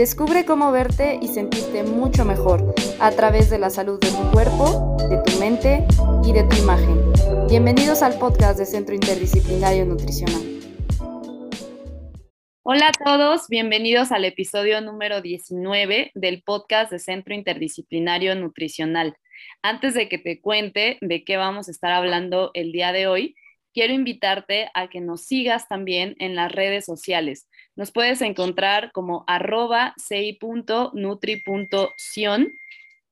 Descubre cómo verte y sentirte mucho mejor a través de la salud de tu cuerpo, de tu mente y de tu imagen. Bienvenidos al podcast de Centro Interdisciplinario Nutricional. Hola a todos, bienvenidos al episodio número 19 del podcast de Centro Interdisciplinario Nutricional. Antes de que te cuente de qué vamos a estar hablando el día de hoy, quiero invitarte a que nos sigas también en las redes sociales. Nos puedes encontrar como arroba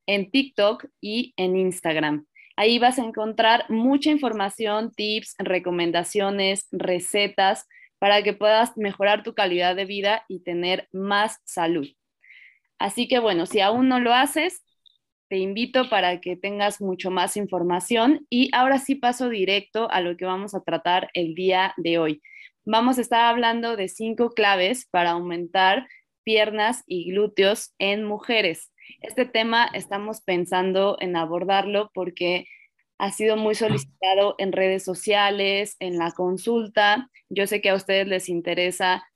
en TikTok y en Instagram. Ahí vas a encontrar mucha información, tips, recomendaciones, recetas para que puedas mejorar tu calidad de vida y tener más salud. Así que bueno, si aún no lo haces, te invito para que tengas mucho más información y ahora sí paso directo a lo que vamos a tratar el día de hoy. Vamos a estar hablando de cinco claves para aumentar piernas y glúteos en mujeres. Este tema estamos pensando en abordarlo porque ha sido muy solicitado en redes sociales, en la consulta. Yo sé que a ustedes les interesa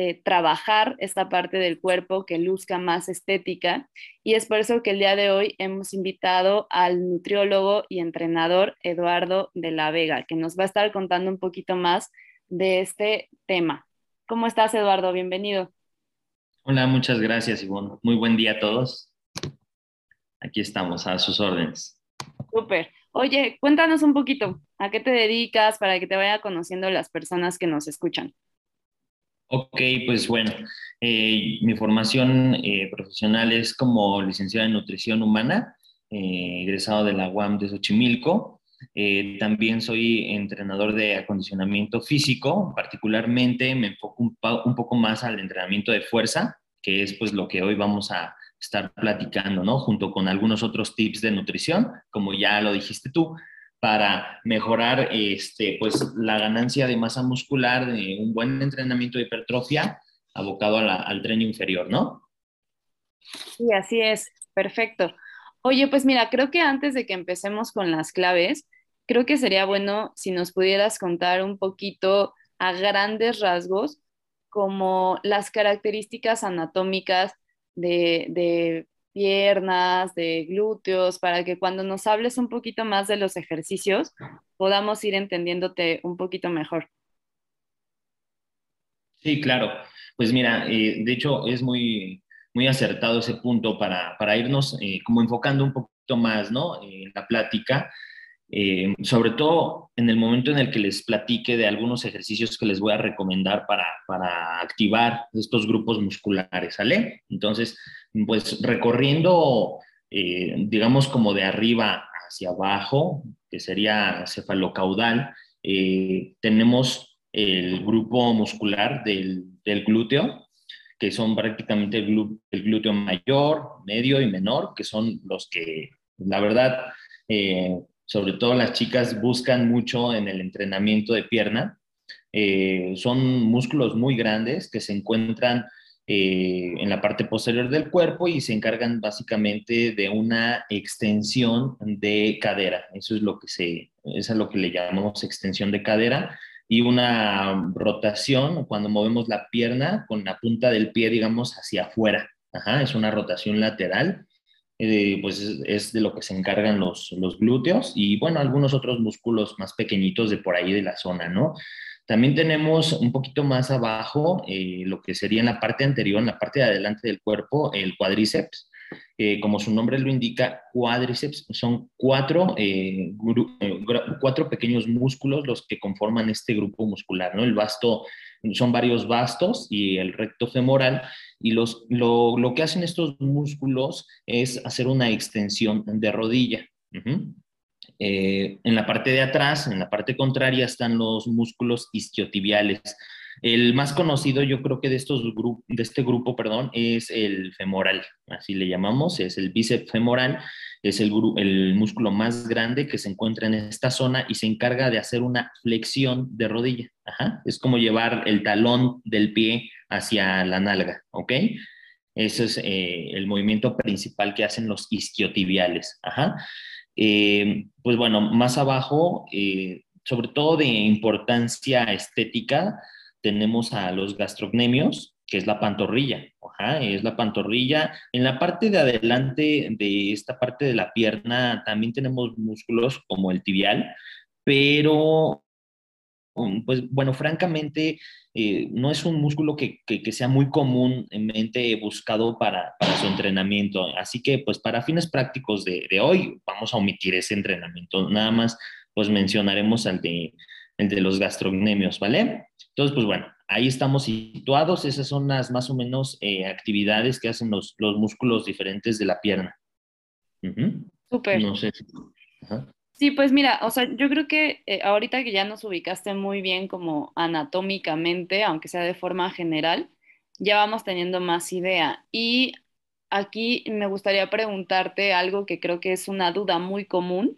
eh, trabajar esta parte del cuerpo que luzca más estética. Y es por eso que el día de hoy hemos invitado al nutriólogo y entrenador Eduardo de la Vega, que nos va a estar contando un poquito más de este tema. ¿Cómo estás, Eduardo? Bienvenido. Hola, muchas gracias, Ivonne. Muy buen día a todos. Aquí estamos, a sus órdenes. Súper. Oye, cuéntanos un poquito, ¿a qué te dedicas para que te vaya conociendo las personas que nos escuchan? Ok, pues bueno, eh, mi formación eh, profesional es como licenciada en nutrición humana, eh, egresado de la UAM de Xochimilco. también soy entrenador de acondicionamiento físico, particularmente me enfoco un, un, poco más al entrenamiento de fuerza, que es pues lo que hoy vamos a estar platicando, ¿no? Junto con algunos otros tips de nutrición, como ya lo dijiste tú, para mejorar este, pues, la ganancia de masa muscular de un buen entrenamiento de hipertrofia abocado al tren inferior, ¿no? Sí, así es, perfecto. Oye, pues mira, creo que antes de que empecemos con las claves, creo que sería bueno si nos pudieras contar un poquito a grandes rasgos como las características anatómicas de, de piernas, de glúteos, para que cuando nos hables un poquito más de los ejercicios podamos ir entendiéndote un poquito mejor. Sí, claro. Pues mira, eh, de hecho es muy, muy acertado ese punto para, para irnos eh, como enfocando un poquito más, ¿no? En la plática eh, sobre todo en el momento en el que les platique de algunos ejercicios que les voy a recomendar para, para activar estos grupos musculares, ¿sale? Entonces, pues recorriendo, eh, digamos, como de arriba hacia abajo, que sería cefalocaudal, eh, tenemos el grupo muscular del, del glúteo, que son prácticamente el, glúteo mayor, medio y menor, que son los que, la verdad, sobre todo las chicas buscan mucho en el entrenamiento de pierna. Eh, son músculos muy grandes que se encuentran eh, en la parte posterior del cuerpo y se encargan básicamente de una extensión de cadera. Eso es lo que se, es lo que le llamamos extensión de cadera y una rotación cuando movemos la pierna con la punta del pie, digamos, hacia afuera. es una rotación lateral eh, pues es, de lo que se encargan los, los glúteos y bueno, algunos otros músculos más pequeñitos de por ahí de la zona, ¿no? También tenemos un poquito más abajo eh, lo que sería en la parte anterior, en la parte de adelante del cuerpo, el cuádriceps. Eh, como su nombre lo indica, cuádriceps son cuatro, cuatro pequeños músculos los que conforman este grupo muscular, ¿no? El vasto, son varios vastos y el recto femoral y los, lo, lo, que hacen estos músculos es hacer una extensión de rodilla. Eh, en la parte de atrás, en la parte contraria, están los músculos isquiotibiales. El más conocido, yo creo que de, estos de este grupo, perdón, es el femoral, así le llamamos, es el bíceps femoral, es el, músculo más grande que se encuentra en esta zona y se encarga de hacer una flexión de rodilla. Es como llevar el talón del pie hacia la nalga, ¿ok? Ese es eh, el movimiento principal que hacen los isquiotibiales. Ajá. Eh, pues bueno, más abajo, eh, sobre todo de importancia estética, tenemos a los gastrocnemios, que es la pantorrilla. Ajá, es la pantorrilla. En la parte de adelante de esta parte de la pierna también tenemos músculos como el tibial, pero pues bueno, francamente, eh, no es un músculo que, que, sea muy comúnmente buscado para, para, su entrenamiento. Así que, pues para fines prácticos de, de, hoy, vamos a omitir ese entrenamiento. Nada más, pues mencionaremos el de, el de los gastrocnemios, ¿vale? Entonces, pues bueno, ahí estamos situados. Esas son las más o menos eh, actividades que hacen los, los, músculos diferentes de la pierna. Súper. No sé. Sí, pues mira, o sea, yo creo que eh, ahorita que ya nos ubicaste muy bien como anatómicamente, aunque sea de forma general, ya vamos teniendo más idea. Y aquí me gustaría preguntarte algo que creo que es una duda muy común,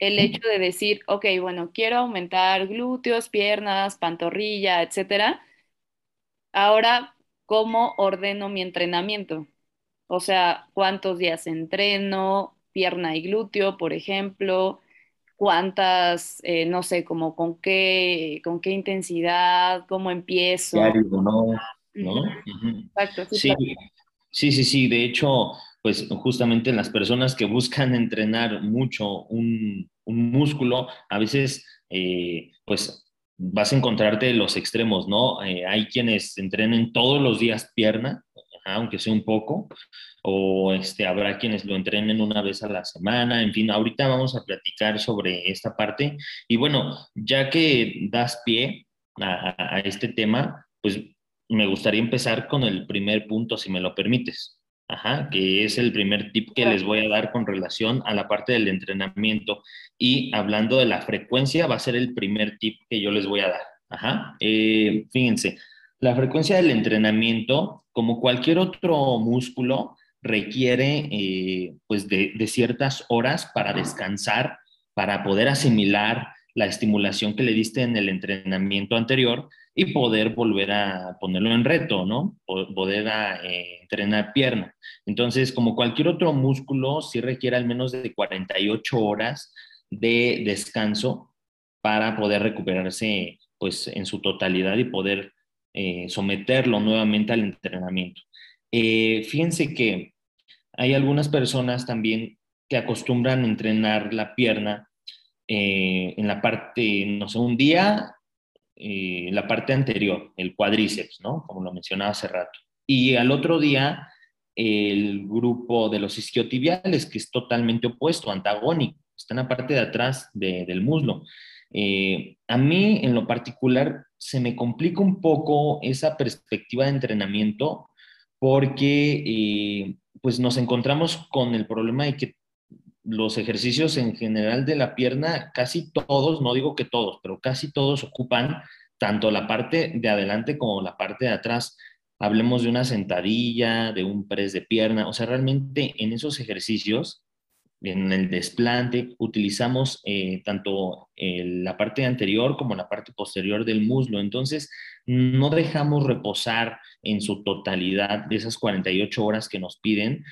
el hecho de decir, ok, bueno, quiero aumentar glúteos, piernas, pantorrilla, etcétera, Ahora, ¿cómo ordeno mi entrenamiento? O sea, ¿cuántos días entreno? Pierna y glúteo, por ejemplo. ¿Cuántas, eh, no sé, como con qué, con qué intensidad, cómo empiezo? ¿no? ¿no? Exacto. Sí, sí, sí, sí. De hecho, pues justamente las personas que buscan entrenar mucho un, músculo, a veces, eh, pues vas a encontrarte los extremos, ¿no? Eh, hay quienes entrenen todos los días pierna, aunque sea un poco, o este, habrá quienes lo entrenen una vez a la semana, en fin, ahorita vamos a platicar sobre esta parte. Y bueno, ya que das pie a, a este tema, pues me gustaría empezar con el primer punto, si me lo permites. Ajá, que es el primer tip que les voy a dar con relación a la parte del entrenamiento. Y hablando de la frecuencia, va a ser el primer tip que yo les voy a dar. Ajá, eh, fíjense, la frecuencia del entrenamiento, como cualquier otro músculo, requiere eh, pues de, ciertas horas para descansar, para poder asimilar la estimulación que le diste en el entrenamiento anterior y poder volver a ponerlo en reto, ¿no? Poder eh, entrenar pierna. Entonces, como cualquier otro músculo, sí requiere al menos de 48 horas de descanso para poder recuperarse pues en su totalidad y poder eh, someterlo nuevamente al entrenamiento. Fíjense que hay algunas personas también que acostumbran entrenar la pierna en la parte, no sé, un día eh, la parte anterior, el cuádriceps, ¿no? Como lo mencionaba hace rato. Y al otro día, el grupo de los isquiotibiales, que es totalmente opuesto, antagónico, está en la parte de atrás del muslo. Eh, a mí, en lo particular, se me complica un poco esa perspectiva de entrenamiento porque eh, pues nos encontramos con el problema de que los ejercicios en general de la pierna, casi todos, no digo que todos, pero casi todos ocupan tanto la parte de adelante como la parte de atrás. Hablemos de una sentadilla, de un press de pierna, o sea, realmente en esos ejercicios, en el desplante, utilizamos eh, tanto la parte anterior como la parte posterior del muslo. Entonces, no dejamos reposar en su totalidad de esas 48 horas que nos piden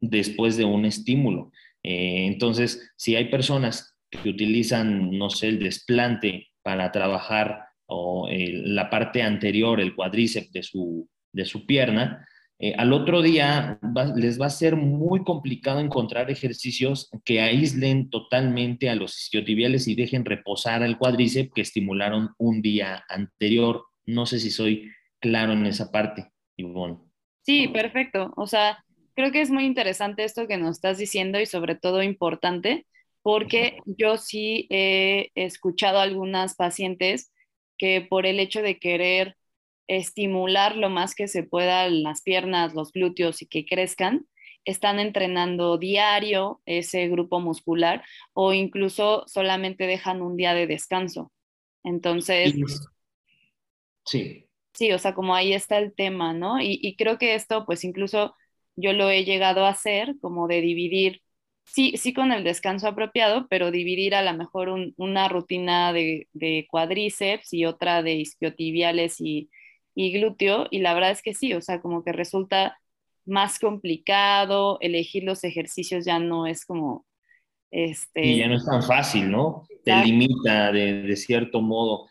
después de un estímulo. Eh, entonces, si hay personas que utilizan, no sé, el desplante para trabajar o eh, la parte anterior, el cuádriceps de su, de su pierna, eh, al otro día les va a ser muy complicado encontrar ejercicios que aíslen totalmente a los isquiotibiales y dejen reposar al cuádriceps que estimularon un día anterior. No sé si soy claro en esa parte, Ivonne. Sí, perfecto. O sea, creo que es muy interesante esto que nos estás diciendo y sobre todo importante porque yo sí he escuchado a algunas pacientes que por el hecho de querer estimular lo más que se pueda las piernas, los glúteos y que crezcan, están entrenando diario ese grupo muscular o incluso solamente dejan un día de descanso. Entonces, sí. Sí, o sea, como ahí está el tema, ¿no? Y, y creo que esto, pues incluso yo lo he llegado a hacer, como de dividir, sí, sí con el descanso apropiado, pero dividir a lo mejor una rutina de, de, cuadríceps y otra de isquiotibiales y, y glúteo, y la verdad es que sí, o sea, como que resulta más complicado, elegir los ejercicios ya no es como... Este... Y ya no es tan fácil, ¿no? Te limita de, de cierto modo.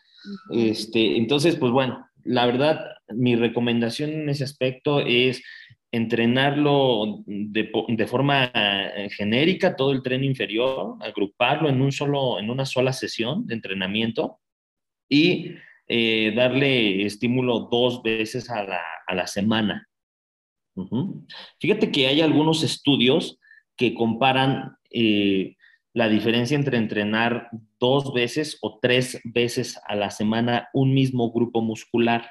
Este, entonces, pues bueno, la verdad, mi recomendación en ese aspecto es entrenarlo de, forma eh, genérica, todo el tren inferior, agruparlo en, un solo, en una sola sesión de entrenamiento y eh, darle estímulo dos veces a la, semana. Fíjate que hay algunos estudios que comparan eh, la diferencia entre entrenar dos veces o tres veces a la semana un mismo grupo muscular.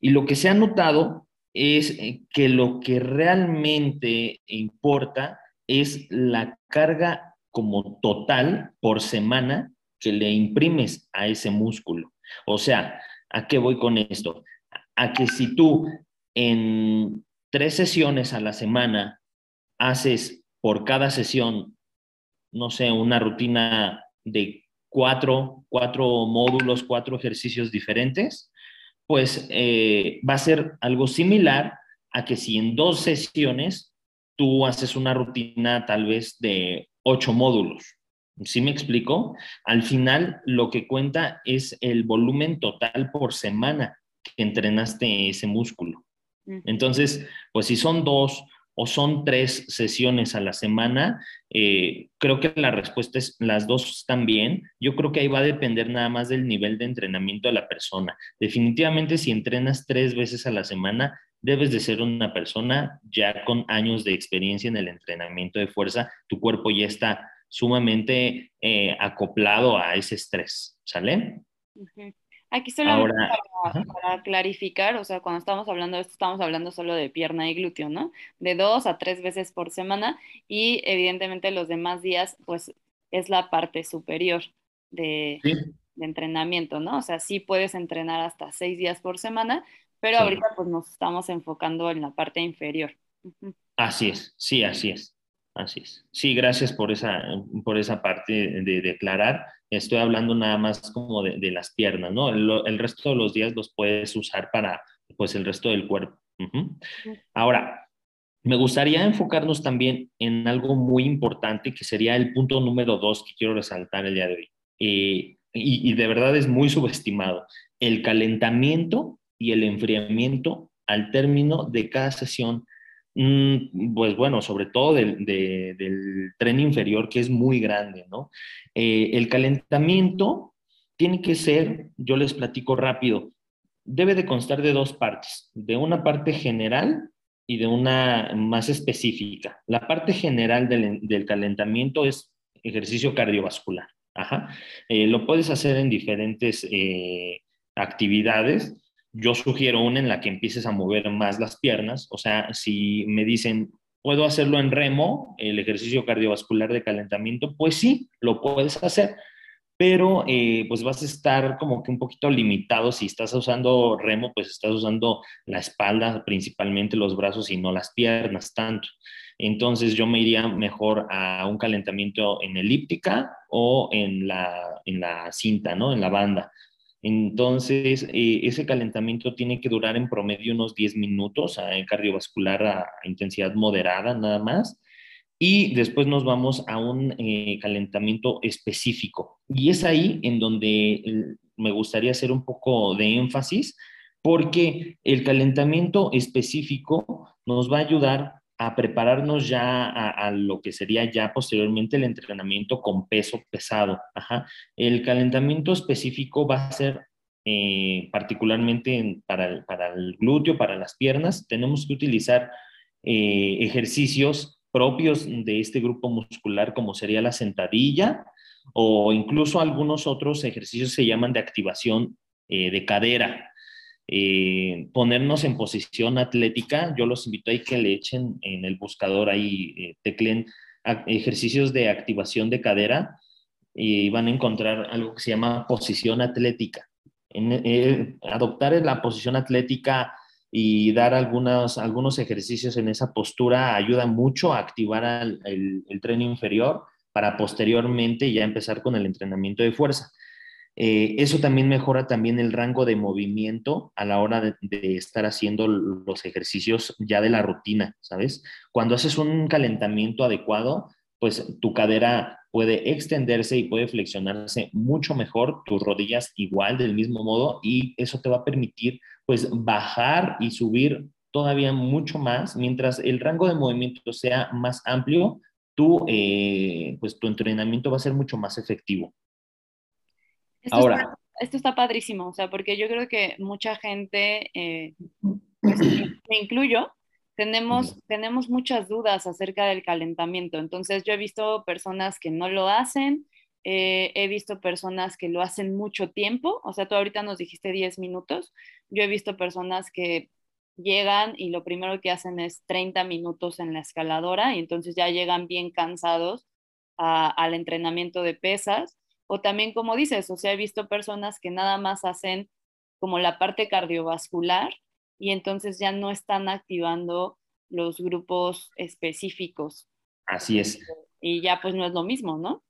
Y lo que se ha notado es eh, que lo que realmente importa es la carga como total por semana que le imprimes a ese músculo. O sea, ¿a qué voy con esto? A que si tú en tres sesiones a la semana haces por cada sesión, no sé, una rutina de cuatro, cuatro módulos, cuatro ejercicios diferentes, pues eh, va a ser algo similar a que si en dos sesiones tú haces una rutina tal vez de ocho módulos. ¿Sí me explico? Al final lo que cuenta es el volumen total por semana que entrenaste ese músculo. Entonces, pues si son dos o son tres sesiones a la semana, eh, creo que la respuesta es las dos bien. Yo creo que ahí va a depender nada más del nivel de entrenamiento de la persona. Definitivamente si entrenas tres veces a la semana, debes de ser una persona ya con años de experiencia en el entrenamiento de fuerza. Tu cuerpo ya está sumamente eh, acoplado a ese estrés, ¿sale? Aquí solo para, clarificar, o sea, cuando estamos hablando de esto, estamos hablando solo de pierna y glúteo, ¿no? De dos a tres veces por semana y evidentemente los demás días, pues es la parte superior de, entrenamiento, ¿no? O sea, sí puedes entrenar hasta seis días por semana, pero ahorita pues nos estamos enfocando en la parte inferior. Así es, sí, así es. Así es. Sí, gracias por esa, por esa parte de declarar. Estoy hablando nada más como de, las piernas, ¿no? El, resto de los días los puedes usar para, pues, el resto del cuerpo. Ahora, me gustaría enfocarnos también en algo muy importante que sería el punto número dos que quiero resaltar el día de hoy. Eh, y, y de verdad es muy subestimado. El calentamiento y el enfriamiento al término de cada sesión pues bueno, sobre todo del, tren inferior, que es muy grande, ¿no? Eh, el calentamiento tiene que ser, yo les platico rápido, debe de constar de dos partes, de una parte general y de una más específica. La parte general del, calentamiento es ejercicio cardiovascular. Ajá. Eh, lo puedes hacer en diferentes eh, actividades yo sugiero una en la que empieces a mover más las piernas, o sea, si me dicen, ¿puedo hacerlo en remo, el ejercicio cardiovascular de calentamiento? Pues sí, lo puedes hacer, pero eh, pues vas a estar como que un poquito limitado. Si estás usando remo, pues estás usando la espalda, principalmente los brazos y no las piernas tanto. Entonces yo me iría mejor a un calentamiento en elíptica o en la, en la cinta, ¿no? En la banda. Entonces, eh, ese calentamiento tiene que durar en promedio unos 10 minutos, en cardiovascular a, intensidad moderada nada más. Y después nos vamos a un eh, calentamiento específico. Y es ahí en donde eh, me gustaría hacer un poco de énfasis, porque el calentamiento específico nos va a ayudar a prepararnos ya a, lo que sería ya posteriormente el entrenamiento con peso pesado. El calentamiento específico va a ser eh, particularmente para, el, glúteo, para las piernas. Tenemos que utilizar eh, ejercicios propios de este grupo muscular como sería la sentadilla o incluso algunos otros ejercicios se llaman de activación eh, de cadera. Eh, ponernos en posición atlética. Yo los invito a que le echen en el buscador ahí, eh, teclen ejercicios de activación de cadera y van a encontrar algo que se llama posición atlética. Eh, adoptar la posición atlética y dar algunos, algunos ejercicios en esa postura ayuda mucho a activar el, el tren inferior para posteriormente ya empezar con el entrenamiento de fuerza. Eh, eso también mejora también el rango de movimiento a la hora de, estar haciendo los ejercicios ya de la rutina, ¿sabes? Cuando haces un calentamiento adecuado, pues tu cadera puede extenderse y puede flexionarse mucho mejor, tus rodillas igual del mismo modo y eso te va a permitir pues bajar y subir todavía mucho más, mientras el rango de movimiento sea más amplio, eh, pues tu entrenamiento va a ser mucho más efectivo. Esto Ahora. Está, esto está padrísimo, o sea, porque yo creo que mucha gente, eh, pues, me incluyo, tenemos, tenemos muchas dudas acerca del calentamiento. Entonces, yo he visto personas que no lo hacen, eh, he visto personas que lo hacen mucho tiempo, o sea, tú ahorita nos dijiste 10 minutos, yo he visto personas que llegan y lo primero que hacen es 30 minutos en la escaladora y entonces ya llegan bien cansados al entrenamiento de pesas. O también, como dices, o sea, he visto personas que nada más hacen como la parte cardiovascular y entonces ya no están activando los grupos específicos. Así es. Y ya pues no es lo mismo, ¿no?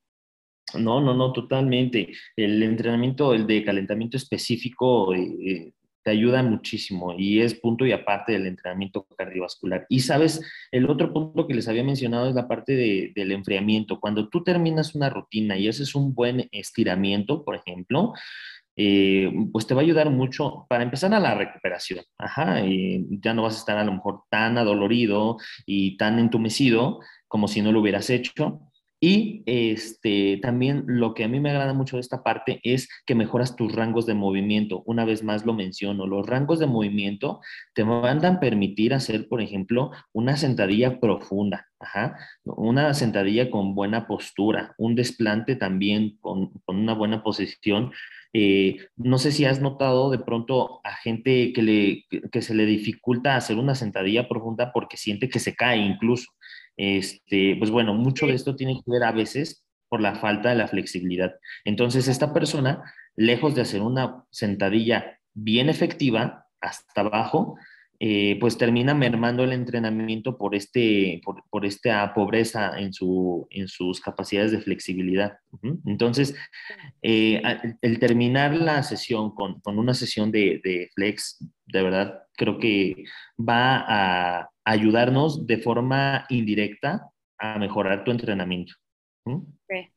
No, no, no, totalmente. El entrenamiento, el de calentamiento específico, eh, eh, te ayuda muchísimo y es punto y aparte del entrenamiento cardiovascular. Y sabes, el otro punto que les había mencionado es la parte del enfriamiento. Cuando tú terminas una rutina y haces un buen estiramiento, por ejemplo, eh, pues te va a ayudar mucho para empezar a la recuperación. Ajá, y ya no vas a estar a lo mejor tan adolorido y tan entumecido como si no lo hubieras hecho. Y este, también lo que a mí me agrada mucho de esta parte es que mejoras tus rangos de movimiento. Una vez más lo menciono, los rangos de movimiento te van a permitir hacer, por ejemplo, una sentadilla profunda, una sentadilla con buena postura, un desplante también con, una buena posición. Eh, no sé si has notado de pronto a gente que, le, que se le dificulta hacer una sentadilla profunda porque siente que se cae incluso. Este, pues bueno, mucho de esto tiene que ver a veces por la falta de la flexibilidad. Entonces, esta persona, lejos de hacer una sentadilla bien efectiva hasta abajo, eh, pues termina mermando el entrenamiento por, este, por, esta pobreza en, su, en sus capacidades de flexibilidad. Entonces, eh, el terminar la sesión con, una sesión de, de, flex, de verdad, creo que va a ayudarnos de forma indirecta a mejorar tu entrenamiento.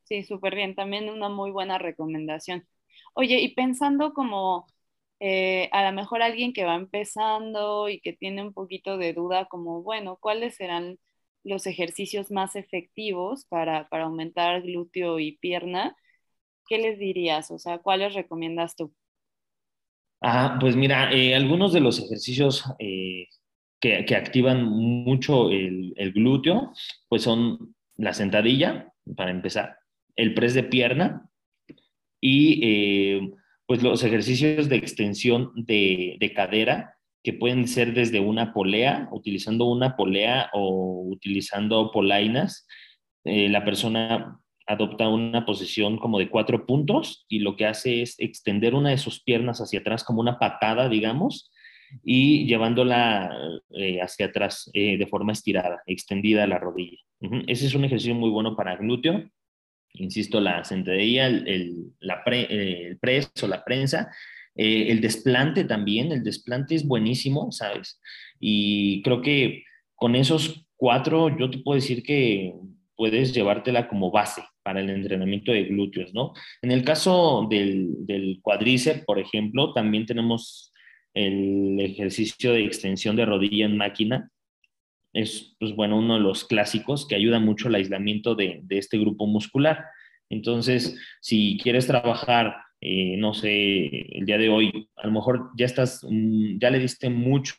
Sí, súper bien. También una muy buena recomendación. Oye, y pensando como eh, a lo mejor alguien que va empezando y que tiene un poquito de duda, como, bueno, ¿cuáles serán los ejercicios más efectivos para, aumentar glúteo y pierna? ¿Qué les dirías? O sea, ¿cuáles recomiendas tú? Ah, pues mira, eh, algunos de los ejercicios eh, que, activan mucho el, glúteo, pues son la sentadilla, para empezar, el press de pierna y pues los ejercicios de extensión de, cadera, que pueden ser desde una polea, utilizando una polea o utilizando polainas. Eh, la persona adopta una posición como de cuatro puntos y lo que hace es extender una de sus piernas hacia atrás como una patada, digamos, y llevándola eh, hacia atrás eh, de forma estirada, extendida la rodilla. Ese es un ejercicio muy bueno para glúteo insisto, la sentadilla, el, la el press la prensa, eh, el desplante también, el desplante es buenísimo, ¿sabes? Y creo que con esos cuatro yo te puedo decir que puedes llevártela como base para el entrenamiento de glúteos, ¿no? En el caso del, del cuádriceps, por ejemplo, también tenemos el ejercicio de extensión de rodilla en máquina, es, pues bueno, uno de los clásicos que ayuda mucho al aislamiento de, este grupo muscular. Entonces, si quieres trabajar, eh, no sé, el día de hoy, a lo mejor ya estás, mm, ya le diste mucho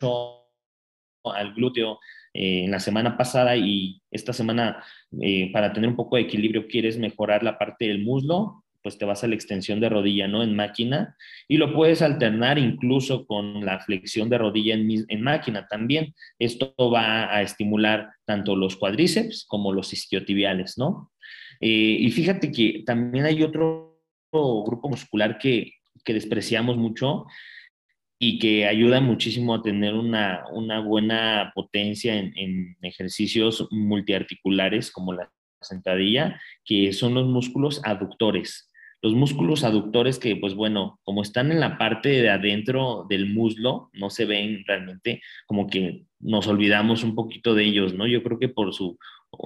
al glúteo eh, en la semana pasada y esta semana, eh, para tener un poco de equilibrio, quieres mejorar la parte del muslo, pues te vas a la extensión de rodilla, ¿no? En máquina. Y lo puedes alternar incluso con la flexión de rodilla en, máquina también. Esto va a estimular tanto los cuádriceps como los isquiotibiales, ¿no? Eh, y fíjate que también hay otro grupo muscular que, despreciamos mucho y que ayuda muchísimo a tener una, buena potencia en, en ejercicios multiarticulares como la sentadilla, que son los músculos aductores. Los músculos aductores que, pues bueno, como están en la parte de adentro del muslo, no se ven realmente como que nos olvidamos un poquito de ellos, ¿no? Yo creo que por su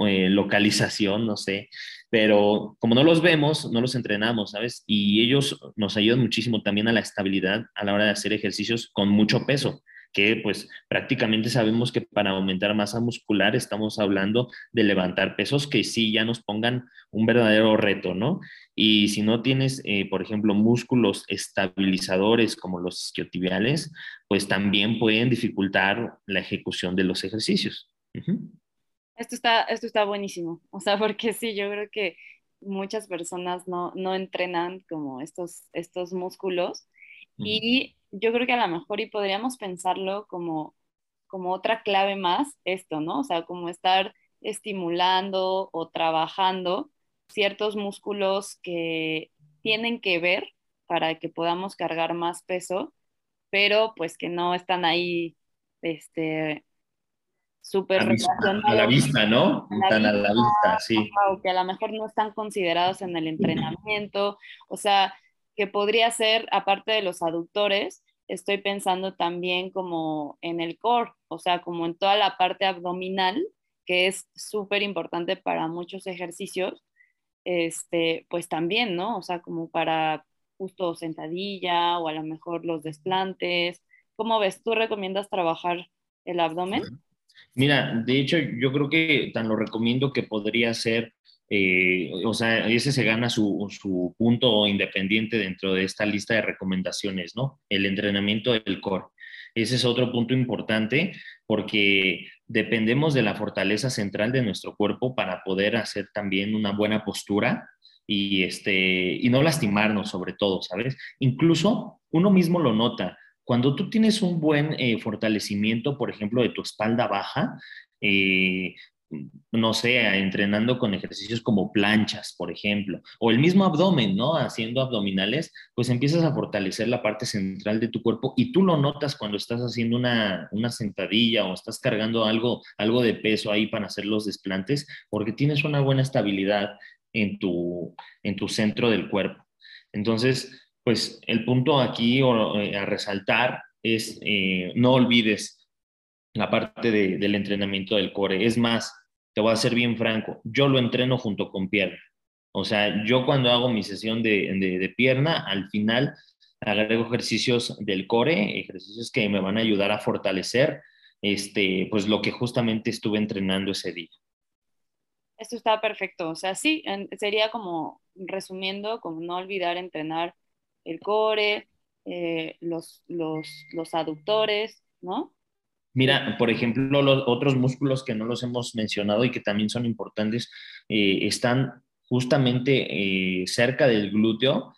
eh, localización, no sé, pero como no los vemos, no los entrenamos, ¿sabes? Y ellos nos ayudan muchísimo también a la estabilidad a la hora de hacer ejercicios con mucho peso que pues prácticamente sabemos que para aumentar masa muscular estamos hablando de levantar pesos que sí ya nos pongan un verdadero reto, ¿no? Y si no tienes, eh, por ejemplo, músculos estabilizadores como los isquiotibiales, pues también pueden dificultar la ejecución de los ejercicios. Esto está, esto está buenísimo, o sea, porque sí, yo creo que muchas personas no, no entrenan como estos, estos músculos y yo creo que a lo mejor y podríamos pensarlo como, como otra clave más, esto, ¿no? O sea, como estar estimulando o trabajando ciertos músculos que tienen que ver para que podamos cargar más peso, pero pues que no están ahí, este, súper a, la vista, ¿no? Están a la vista, sí. O que a lo mejor no están considerados en el entrenamiento, o sea, que podría ser, aparte de los aductores, estoy pensando también como en el core, o sea, como en toda la parte abdominal, que es súper importante para muchos ejercicios, este, pues también, ¿no? O sea, como para justo sentadilla o a lo mejor los desplantes. ¿Cómo ves? ¿Tú recomiendas trabajar el abdomen? Mira, de hecho, yo creo que tan lo recomiendo que podría ser eh, o sea, ese se gana su, su, punto independiente dentro de esta lista de recomendaciones, ¿no? El entrenamiento del core. Ese es otro punto importante porque dependemos de la fortaleza central de nuestro cuerpo para poder hacer también una buena postura y, este, y no lastimarnos sobre todo, ¿sabes? Incluso uno mismo lo nota. Cuando tú tienes un buen eh, fortalecimiento, por ejemplo, de tu espalda baja, eh, no sé, entrenando con ejercicios como planchas, por ejemplo, o el mismo abdomen, ¿no? Haciendo abdominales, pues empiezas a fortalecer la parte central de tu cuerpo y tú lo notas cuando estás haciendo una, sentadilla o estás cargando algo, algo de peso ahí para hacer los desplantes, porque tienes una buena estabilidad en tu, en tu centro del cuerpo. Entonces, pues el punto aquí eh, a resaltar es eh, no olvides la parte del entrenamiento del core. Es más, te voy a ser bien franco, yo lo entreno junto con pierna. O sea, yo cuando hago mi sesión de, pierna, al final agrego ejercicios del core, ejercicios que me van a ayudar a fortalecer este, pues lo que justamente estuve entrenando ese día. Esto está perfecto. O sea, sí, sería como resumiendo, como no olvidar entrenar el core, eh, los, los, los aductores, ¿no? Mira, por ejemplo, los otros músculos que no los hemos mencionado y que también son importantes, eh, están justamente eh, cerca del glúteo.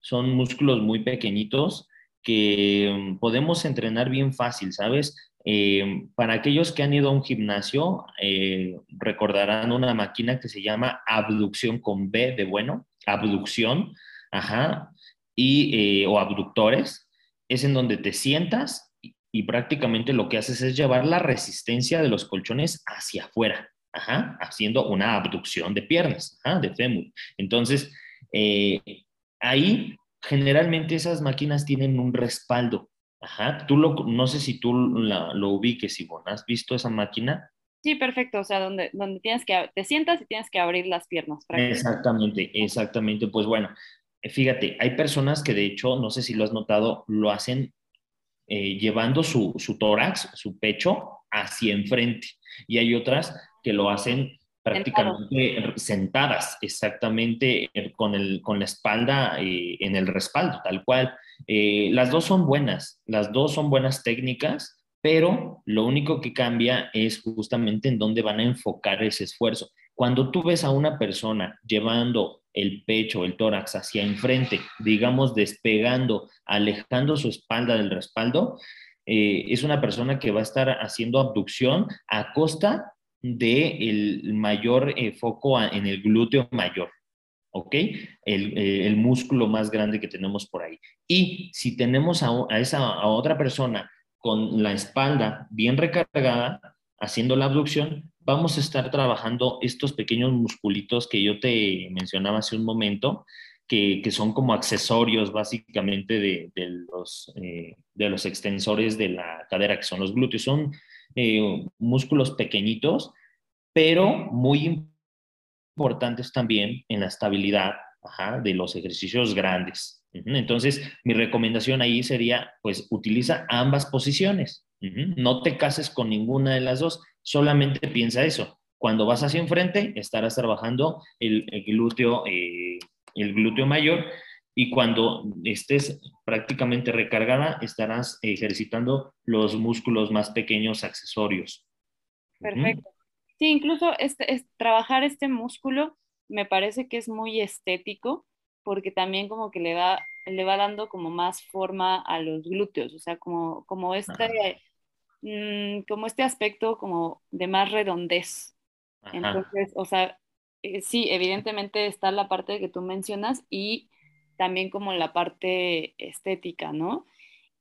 Son músculos muy pequeñitos que mm, podemos entrenar bien fácil, ¿sabes? Eh, para aquellos que han ido a un gimnasio, recordarán una máquina que se llama abducción con B de bueno, abducción, ajá, y, o abductores. Es en donde te sientas y prácticamente lo que haces es llevar la resistencia de los colchones hacia afuera, haciendo una abducción de piernas, de fémur. Entonces, eh, ahí generalmente esas máquinas tienen un respaldo. Ajá. Tú lo, no sé si tú lo ubiques, Ivonne. ¿Has visto esa máquina? Sí, perfecto. O sea, donde, donde tienes que, te sientas y tienes que abrir las piernas. Exactamente, exactamente. Pues bueno, fíjate, hay personas que de hecho, no sé si lo has notado, lo hacen eh, llevando su, tórax, su pecho, hacia enfrente. Y hay otras que lo hacen prácticamente sentadas, exactamente eh, con, el, con la espalda eh, en el respaldo, tal cual. las dos son buenas, las dos son buenas técnicas, pero lo único que cambia es justamente en dónde van a enfocar ese esfuerzo. Cuando tú ves a una persona llevando el pecho, el tórax hacia enfrente, digamos despegando, alejando su espalda del respaldo, eh, es una persona que va a estar haciendo abducción a costa del el mayor eh, foco en el glúteo mayor. ¿ok? El, eh, el, músculo más grande que tenemos por ahí. Y si tenemos a, a esa a otra persona con la espalda bien recargada, haciendo la abducción, vamos a estar trabajando estos pequeños musculitos que yo te mencionaba hace un momento, que, son como accesorios básicamente de, los, eh, de los extensores de la cadera, que son los glúteos. Son eh, músculos pequeñitos, pero muy importantes también en la estabilidad de los ejercicios grandes. Entonces, mi recomendación ahí sería, pues, utiliza ambas posiciones. No te cases con ninguna de las dos, solamente piensa eso. Cuando vas hacia enfrente, estarás trabajando el, glúteo, eh, el glúteo mayor y cuando estés prácticamente recargada, estarás ejercitando los músculos más pequeños accesorios. Perfecto. Sí, incluso este, es, trabajar este músculo me parece que es muy estético porque también como que le da le va dando como más forma a los glúteos, o sea, como, como este, mm, como este aspecto como de más redondez. Entonces, o sea, eh, sí, evidentemente está la parte que tú mencionas y también como la parte estética, ¿no?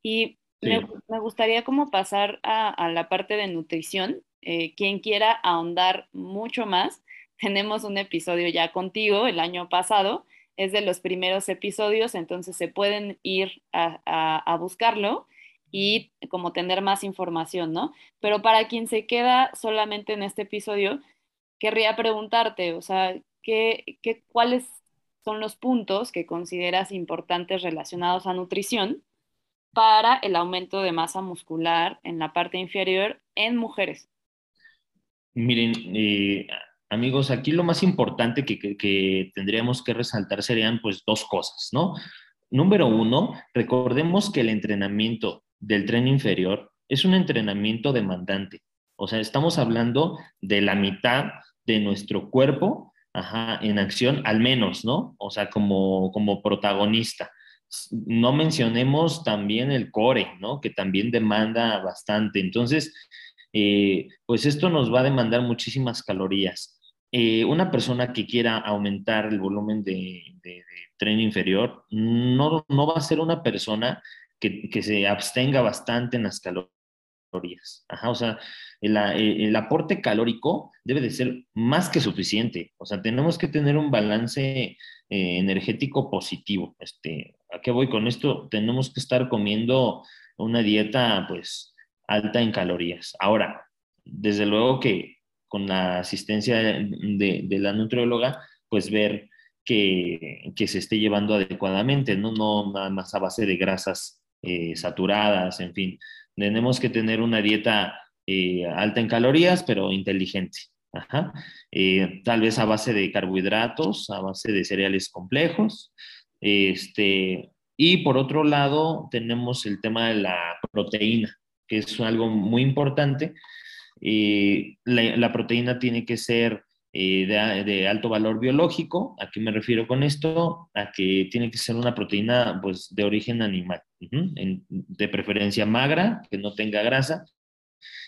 Y me, gustaría como pasar a, la parte de nutrición. Eh, quien quiera ahondar mucho más, tenemos un episodio ya contigo el año pasado es de los primeros episodios, entonces se pueden ir a, buscarlo y como tener más información, ¿no? Pero para quien se queda solamente en este episodio, querría preguntarte, o sea, ¿qué, qué, cuáles son los puntos que consideras importantes relacionados a nutrición para el aumento de masa muscular en la parte inferior en mujeres? Miren, eh, Amigos, aquí lo más importante que, tendríamos que resaltar serían pues dos cosas, ¿no? Número uno, recordemos que el entrenamiento del tren inferior es un entrenamiento demandante. O sea, estamos hablando de la mitad de nuestro cuerpo en acción, al menos, ¿no? O sea, como, como protagonista. No mencionemos también el core, ¿no? Que también demanda bastante. Entonces, eh, pues esto nos va a demandar muchísimas calorías. Eh, una persona que quiera aumentar el volumen de, tren inferior no, no, va a ser una persona que, se abstenga bastante en las calorías. o sea, el, aporte calórico debe de ser más que suficiente. O sea, tenemos que tener un balance eh, energético positivo. Este, ¿A qué voy con esto? Tenemos que estar comiendo una dieta, pues, alta en calorías. Ahora, desde luego que con la asistencia de, la nutrióloga, pues ver que, se esté llevando adecuadamente, ¿no? no nada más a base de grasas eh, saturadas, en fin. Tenemos que tener una dieta eh, alta en calorías, pero inteligente. Eh, tal vez a base de carbohidratos, a base de cereales complejos. Este, y por otro lado, tenemos el tema de la proteína, que es algo muy importante la, proteína tiene que ser eh, de, alto valor biológico. ¿A qué me refiero con esto? A que tiene que ser una proteína pues, de origen animal, de preferencia magra, que no tenga grasa.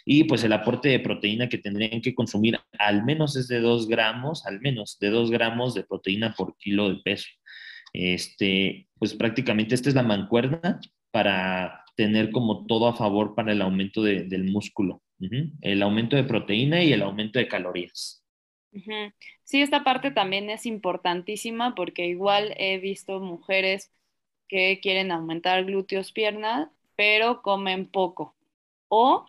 Y pues el aporte de proteína que tendrían que consumir al menos es de 2 gramos, al menos de 2 gramos de proteína por kilo de peso. Este, pues prácticamente esta es la mancuerna para tener como todo a favor para el aumento del músculo. El aumento de proteína y el aumento de calorías. Sí, esta parte también es importantísima porque igual he visto mujeres que quieren aumentar glúteos, piernas, pero comen poco o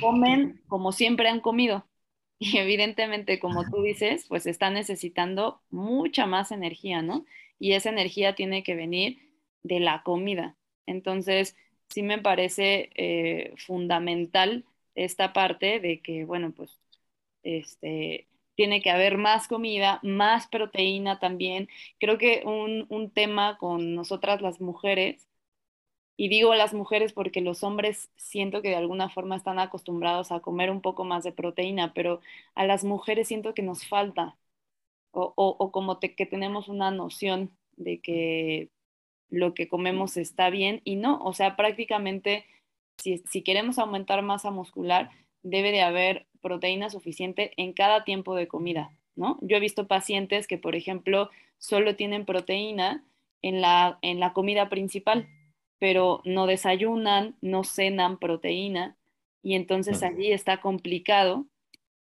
comen como siempre han comido. Y evidentemente, como tú dices, pues están necesitando mucha más energía, ¿no? Y esa energía tiene que venir de la comida. Entonces, sí me parece eh, fundamental esta parte de que, bueno, pues, este, tiene que haber más comida, más proteína también. Creo que un, un tema con nosotras las mujeres, y digo las mujeres porque los hombres siento que de alguna forma están acostumbrados a comer un poco más de proteína, pero a las mujeres siento que nos falta, o, o, como que tenemos una noción de que lo que comemos está bien y no, o sea, prácticamente si, queremos aumentar masa muscular, debe de haber proteína suficiente en cada tiempo de comida, ¿no? Yo he visto pacientes que, por ejemplo, solo tienen proteína en la, en la comida principal, pero no desayunan, no cenan proteína, y entonces allí está complicado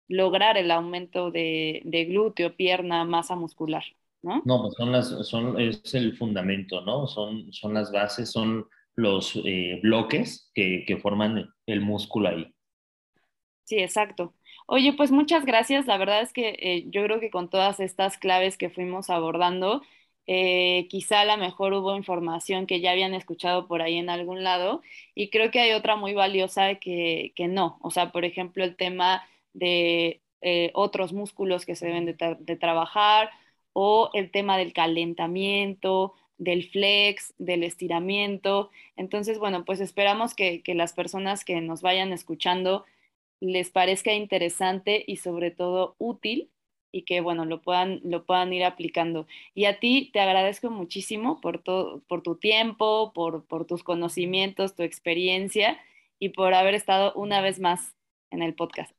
lograr el aumento de, glúteo, pierna, masa muscular, ¿no? No, pues son las, son, es el fundamento, ¿no? Son, son las bases, son los eh, bloques que, forman el músculo ahí. Sí, exacto. Oye, pues muchas gracias. La verdad es que eh, yo creo que con todas estas claves que fuimos abordando, eh, quizá a lo mejor hubo información que ya habían escuchado por ahí en algún lado y creo que hay otra muy valiosa que, que no. O sea, por ejemplo, el tema de eh, otros músculos que se deben de, de trabajar o el tema del calentamiento, del flex, del estiramiento. Entonces, bueno, pues esperamos que, que las personas que nos vayan escuchando les parezca interesante y sobre todo útil y que bueno, lo puedan, lo puedan ir aplicando. Y a ti te agradezco muchísimo por, todo, por tu tiempo, por, por tus conocimientos, tu experiencia y por haber estado una vez más en el podcast.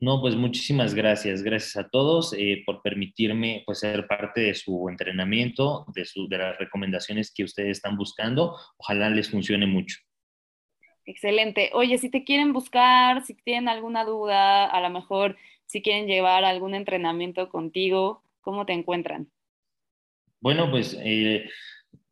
No, pues muchísimas gracias. Gracias a todos eh, por permitirme pues, ser parte de su entrenamiento, de, su, de las recomendaciones que ustedes están buscando. Ojalá les funcione mucho. Excelente. Oye, si te quieren buscar, si tienen alguna duda, a lo mejor si quieren llevar algún entrenamiento contigo, ¿cómo te encuentran? Bueno, pues eh,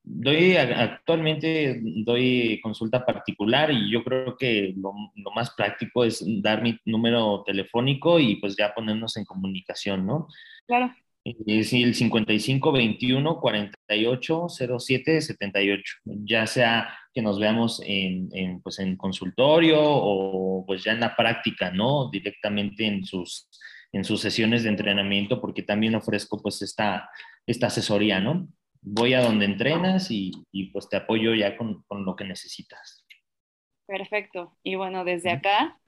doy actualmente doy consulta particular y yo creo que lo, lo, más práctico es dar mi número telefónico y pues ya ponernos en comunicación, ¿no? Claro. Es el 55 21 48 07 78. Ya sea que nos veamos en, en, pues en consultorio o pues ya en la práctica, ¿no? Directamente en sus, en sus sesiones de entrenamiento, porque también ofrezco pues esta, esta asesoría, ¿no? Voy a donde entrenas y, y pues te apoyo ya con, con lo que necesitas. Perfecto. Y bueno, desde acá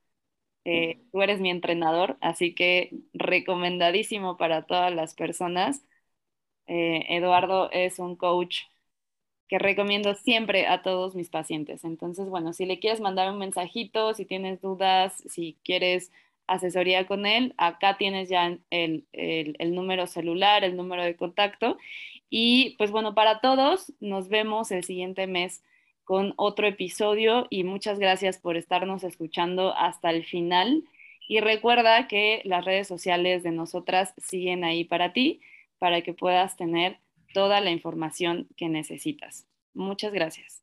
eh, tú eres mi entrenador, así que recomendadísimo para todas las personas. Eh, Eduardo es un coach que recomiendo siempre a todos mis pacientes. Entonces, bueno, si le quieres mandar un mensajito, si tienes dudas, si quieres asesoría con él, acá tienes ya el, el número celular, el número de contacto. Y pues bueno, para todos, nos vemos el siguiente mes con otro episodio y muchas gracias por estarnos escuchando hasta el final. Y recuerda que las redes sociales de nosotras siguen ahí para ti, para que puedas tener toda la información que necesitas. Muchas gracias.